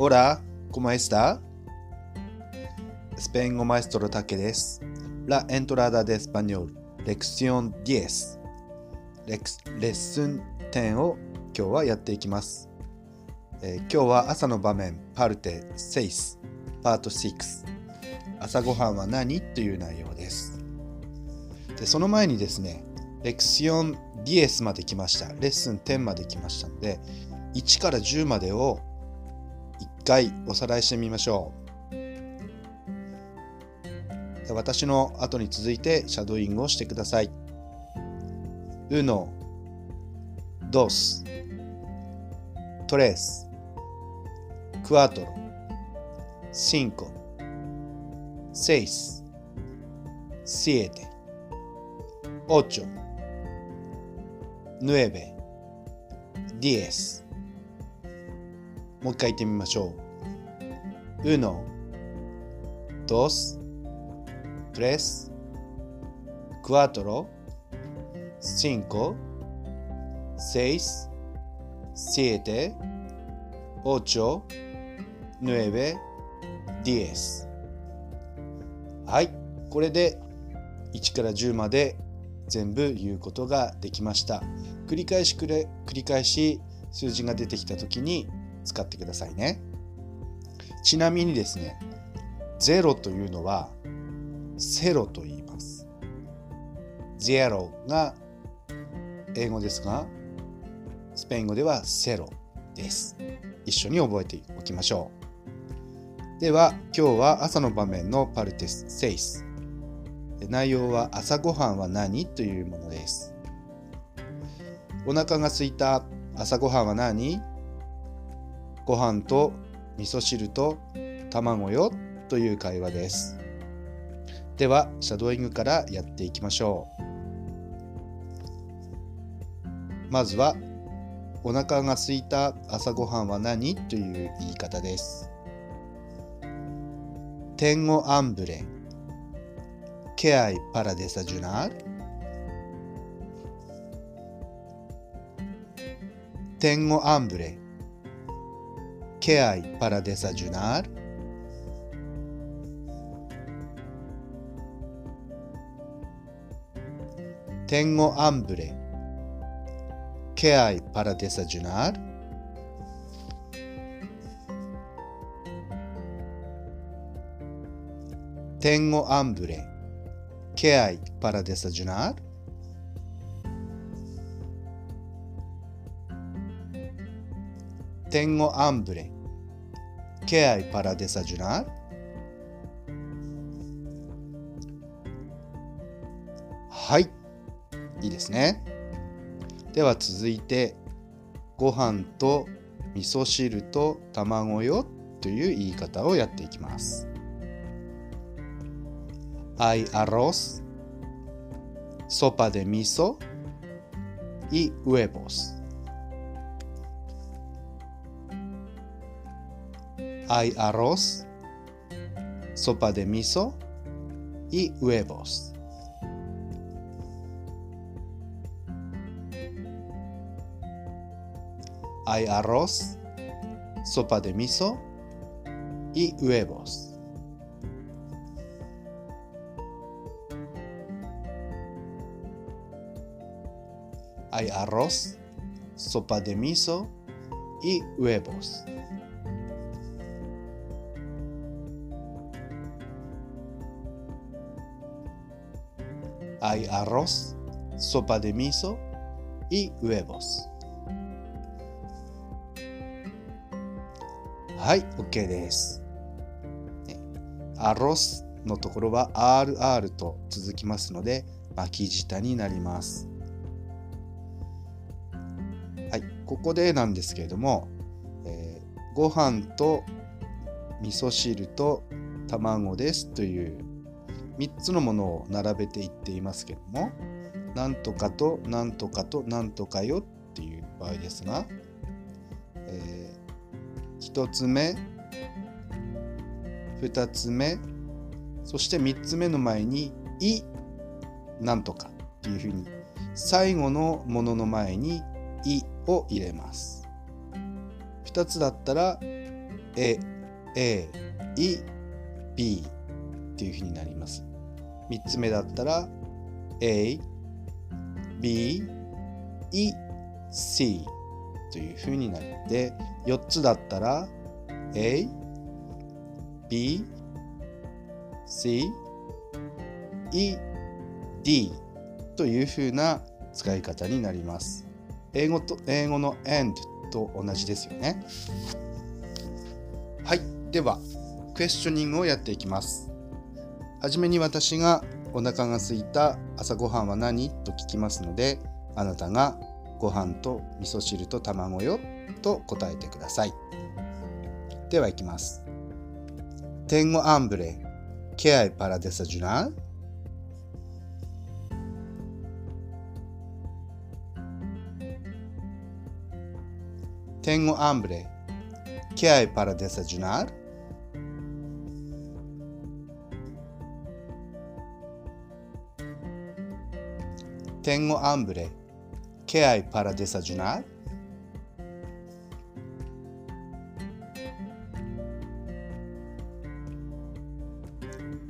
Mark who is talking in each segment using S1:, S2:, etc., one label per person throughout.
S1: Hola, ¿cómo está? スペイン語マエストロタケです。La entrada de español, lección 10. レレッスン10を今日はやっていきます。えー今日は朝の場面、パルテ6、パート6。朝ごはんは何という内容です。で、その前にですね、レクシオン10まで来ました。レッスン10まで来ましたので、1から10までを回おさらいしてみましょう。私の後に続いてシャドーイングをしてください。uno, dos, tres, cuatro, cinco, seis, siete, ocho, nueve, diez. もう一回言ってみましょう。uno, dos, tres, cuatro, cinco, seis, siete, ocho, nueve, diez. はい、これで1から10まで全部言うことができました。繰り返しくれ繰り返し数字が出てきたときに使ってくださいね。ちなみにですね、0というのはセロと言います。ゼロが英語ですが、スペイン語ではセロです。一緒に覚えておきましょう。では、今日は朝の場面のパルテス6。内容は朝ごはんは何というものです。お腹が空いた朝ごはんは何ご飯と味噌汁と卵よという会話です。では、シャドーイングからやっていきましょう。まずは、お腹が空いた朝ごはんは何という言い方です。Tengo hambre. ¿Qué hay para desayunar? Tengo hambre. ¿Qué hay para desayunar? Tengo hambre. ¿Qué hay para desayunar? Tengo hambre. ¿Qué hay para desayunar? tengo hambre. ¿Qué hay para desayunar? はい。いいですね。では続いて、ご飯と味噌汁と卵よという言い方をやっていきます。Hay arroz, sopa de miso y huevos. Hay arroz, sopa de miso y huevos. Hay arroz, sopa de miso y huevos. Hay arroz, sopa de miso y huevos. Hay arroz, sopa de miso y huevos. はい、OK です。アロスのところは RR と続きますので巻き舌になります。はい、ここでなんですけれども、えーご飯と味噌汁と卵ですという3つのものを並べていっていますけども、なんとかとなんとかとなんとかよっていう場合ですが、え1つ目、2つ目、そして3つ目の前に「い」なんとかっていうふうに最後のものの前に「い」を入れます。2つだったら「え」A、A、E、B っていうふうになります。3つ目だったら A、B、E、C というふうになって、4つだったら A、B、C、E、D というふうな使い方になります。英語と英語の and と同じですよね。はい。では、クエスチョニングをやっていきます。はじめに私がお腹が空いた朝ごはんは何と聞きますので、あなたがご飯と味噌汁と卵よと答えてください。ではいきます。天語アンブレ、ケアイパラデサジュナー。Tengo hambre. ¿Qué hay? Tengo hambre. ¿Qué hay para desayunar?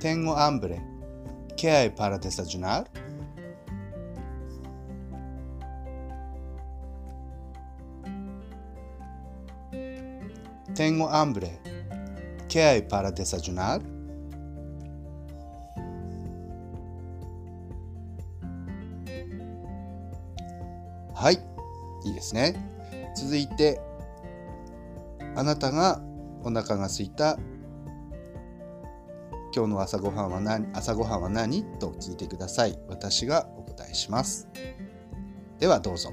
S1: Tengo hambre. ¿Qué hay para desayunar? Tengo hambre. ¿Qué hay para desayunar? はい。いいですね。続いて、あなたがお腹が空いた今日の朝ごはんは何朝ごはんは何と聞いてください。私がお答えします。ではどうぞ。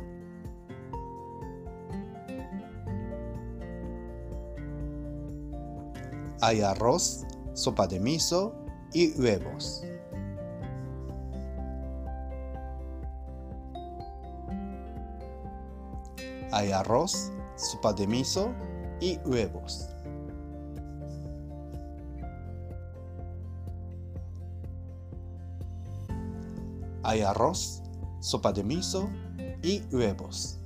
S1: Hay arroz, sopa de miso y huevos. Hay arroz, sopa de miso y huevos. Hay arroz, sopa de miso y huevos.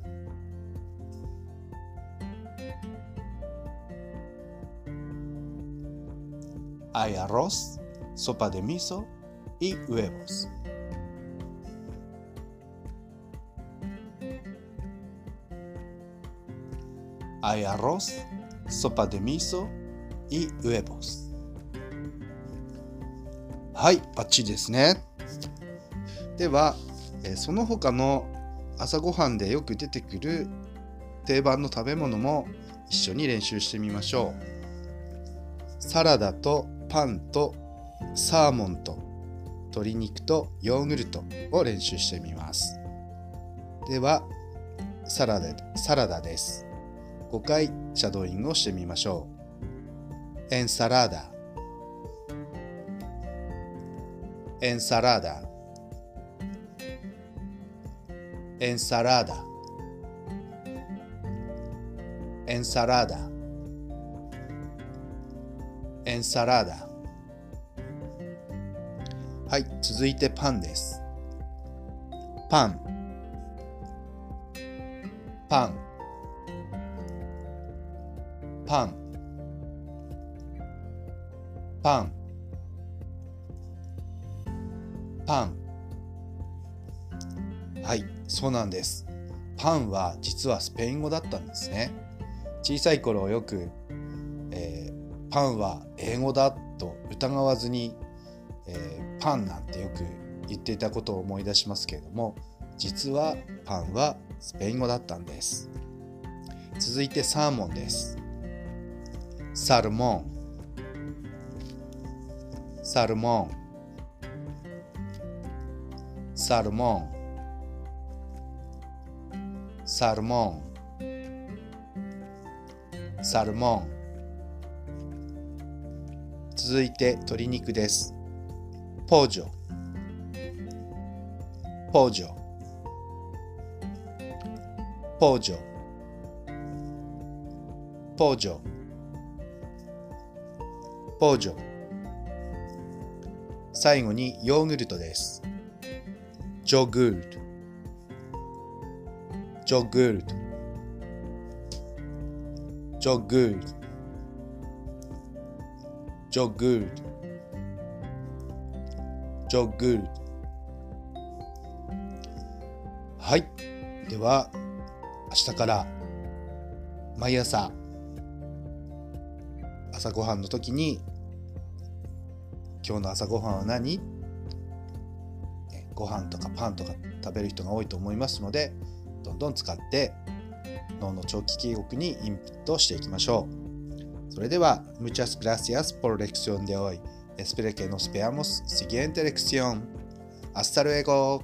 S1: Hay arroz, sopa de miso y huevos. Hay arroz, sopa de miso y huevos. はい、バッチリですね。では、えその他の朝ごはんでよく出てくる定番の食べ物も一緒に練習してみましょう。サラダとパンとサーモンと鶏肉とヨーグルトを練習してみます。では、サラダサラダです。5回シャドーイングをしてみましょう。エンサラダエンサラダエンサラダエンサラダエンサラダはい続いてパンです。パン。パン。パン。パン。パン。はいそうなんです。パンは実はスペイン語だったんですね。小さい頃よく、えー、パンは英語だと疑わずに、えー、パンなんてよく言っていたことを思い出しますけれども実はパンはスペイン語だったんです。続いてサーモンです。サルモン。サルモン。サルモン。サルモン。サルモン。続いて鶏肉です。ポージョ。ポージョ。ポージョ。ポージョ。ポージョ最後にヨーグルトですジョグルトジョグルトジョグルト Yo good. Yo good. はい。では、明日から毎朝朝ごはんの時に「今日の朝ごはんは何?」ご飯とかパンとか食べる人が多いと思いますのでどんどん使って脳の長期記憶にインプットしていきましょう。それでは「 Muchas gracias por la lección de hoy. Espero que nos veamos. Siguiente lección」Hasta luego